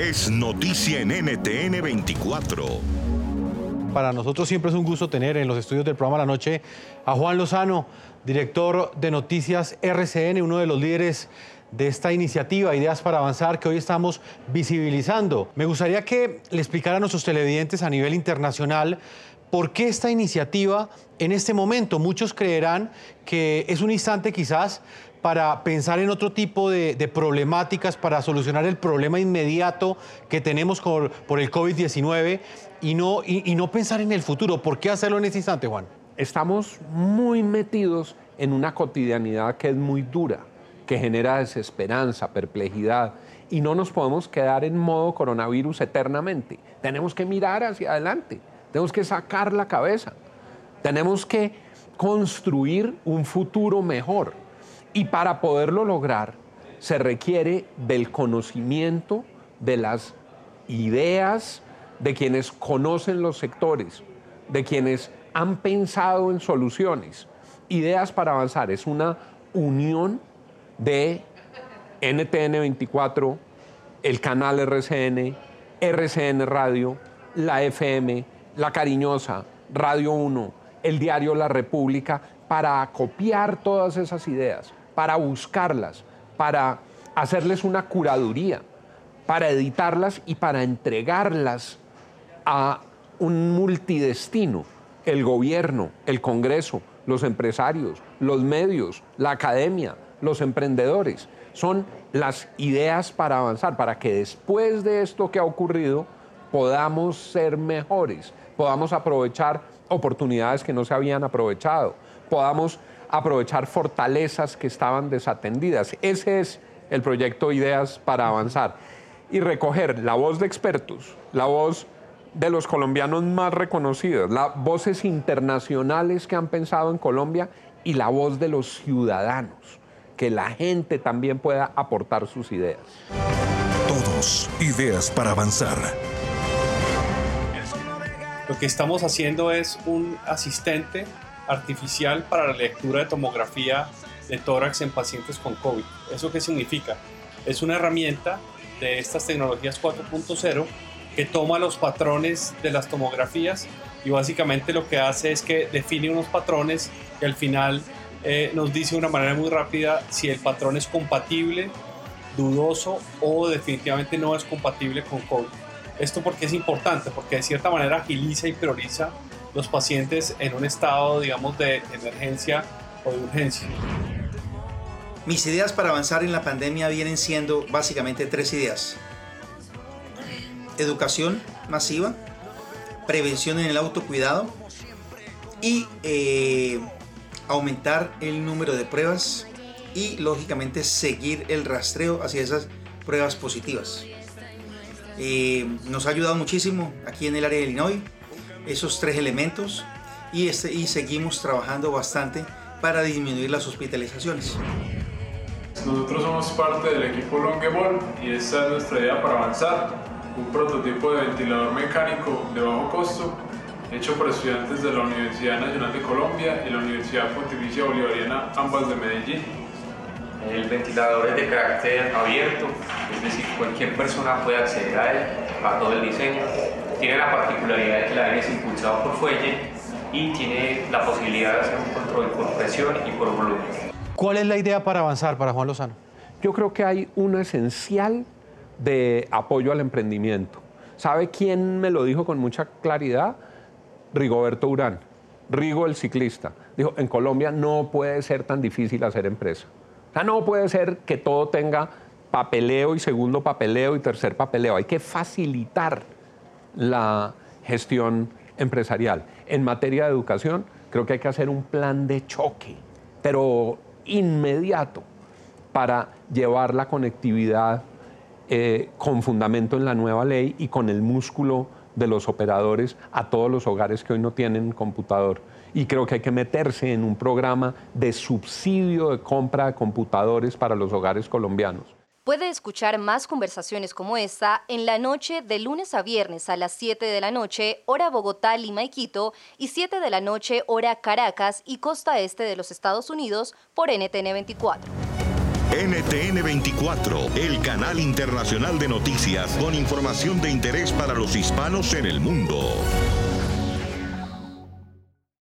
es noticia en NTN 24. Para nosotros siempre es un gusto tener en los estudios del programa La Noche a Juan Lozano, director de Noticias RCN, uno de los líderes de esta iniciativa, Ideas para Avanzar, que hoy estamos visibilizando. Me gustaría que le explicara a nuestros televidentes a nivel internacional por qué esta iniciativa en este momento. Muchos creerán que es un instante quizás para pensar en otro tipo de, problemáticas, para solucionar el problema inmediato que tenemos por, el COVID-19 y no, y no pensar en el futuro. ¿Por qué hacerlo en este instante, Juan? Estamos muy metidos en una cotidianidad que es muy dura que genera desesperanza, perplejidad. Y no nos podemos quedar en modo coronavirus eternamente. Tenemos que mirar hacia adelante, tenemos que sacar la cabeza, tenemos que construir un futuro mejor. Y para poderlo lograr se requiere del conocimiento, de las ideas, de quienes conocen los sectores, de quienes han pensado en soluciones. Ideas para avanzar es una unión de NTN 24, el canal RCN, RCN Radio, la FM, La Cariñosa, Radio 1, el diario La República, para copiar todas esas ideas, para buscarlas, para hacerles una curaduría, para editarlas y para entregarlas a un multidestino, el gobierno, el Congreso, los empresarios, los medios, la academia, los emprendedores. Son las ideas para avanzar, para que después de esto que ha ocurrido podamos ser mejores, podamos aprovechar oportunidades que no se habían aprovechado, podamos aprovechar fortalezas que estaban desatendidas. Ese es el proyecto Ideas para Avanzar. Y recoger la voz de expertos, la voz de los colombianos más reconocidos, las voces internacionales que han pensado en Colombia y la voz de los ciudadanos que la gente también pueda aportar sus ideas. Todos, ideas para avanzar. Lo que estamos haciendo es un asistente artificial para la lectura de tomografía de tórax en pacientes con COVID. ¿Eso qué significa? Es una herramienta de estas tecnologías 4.0 que toma los patrones de las tomografías y básicamente lo que hace es que define unos patrones que al final eh, nos dice de una manera muy rápida si el patrón es compatible, dudoso o definitivamente no es compatible con COVID. Esto porque es importante, porque de cierta manera agiliza y prioriza los pacientes en un estado, digamos, de emergencia o de urgencia. Mis ideas para avanzar en la pandemia vienen siendo básicamente tres ideas. Educación masiva, prevención en el autocuidado y eh, aumentar el número de pruebas y lógicamente seguir el rastreo hacia esas pruebas positivas. Eh, nos ha ayudado muchísimo aquí en el área de Illinois esos tres elementos y, este, y seguimos trabajando bastante para disminuir las hospitalizaciones. Nosotros somos parte del equipo Longeball y esta es nuestra idea para avanzar, un prototipo de ventilador mecánico de bajo costo hecho por estudiantes de la Universidad Nacional de Colombia y la Universidad Pontificia Bolivariana, ambas de Medellín. El ventilador es de carácter abierto, es decir, cualquier persona puede acceder a él, a todo el diseño. Tiene la particularidad de que el aire es impulsado por fuelle y tiene la posibilidad de hacer un control por presión y por volumen. ¿Cuál es la idea para avanzar para Juan Lozano? Yo creo que hay una esencial de apoyo al emprendimiento. ¿Sabe quién me lo dijo con mucha claridad? Rigoberto Urán, Rigo el ciclista, dijo, en Colombia no puede ser tan difícil hacer empresa. O sea, no puede ser que todo tenga papeleo y segundo papeleo y tercer papeleo. Hay que facilitar la gestión empresarial. En materia de educación, creo que hay que hacer un plan de choque, pero inmediato, para llevar la conectividad eh, con fundamento en la nueva ley y con el músculo de los operadores a todos los hogares que hoy no tienen computador. Y creo que hay que meterse en un programa de subsidio de compra de computadores para los hogares colombianos. Puede escuchar más conversaciones como esta en la noche de lunes a viernes a las 7 de la noche, hora Bogotá, y Quito, y 7 de la noche, hora Caracas y costa este de los Estados Unidos por NTN 24. NTN 24, el canal internacional de noticias con información de interés para los hispanos en el mundo.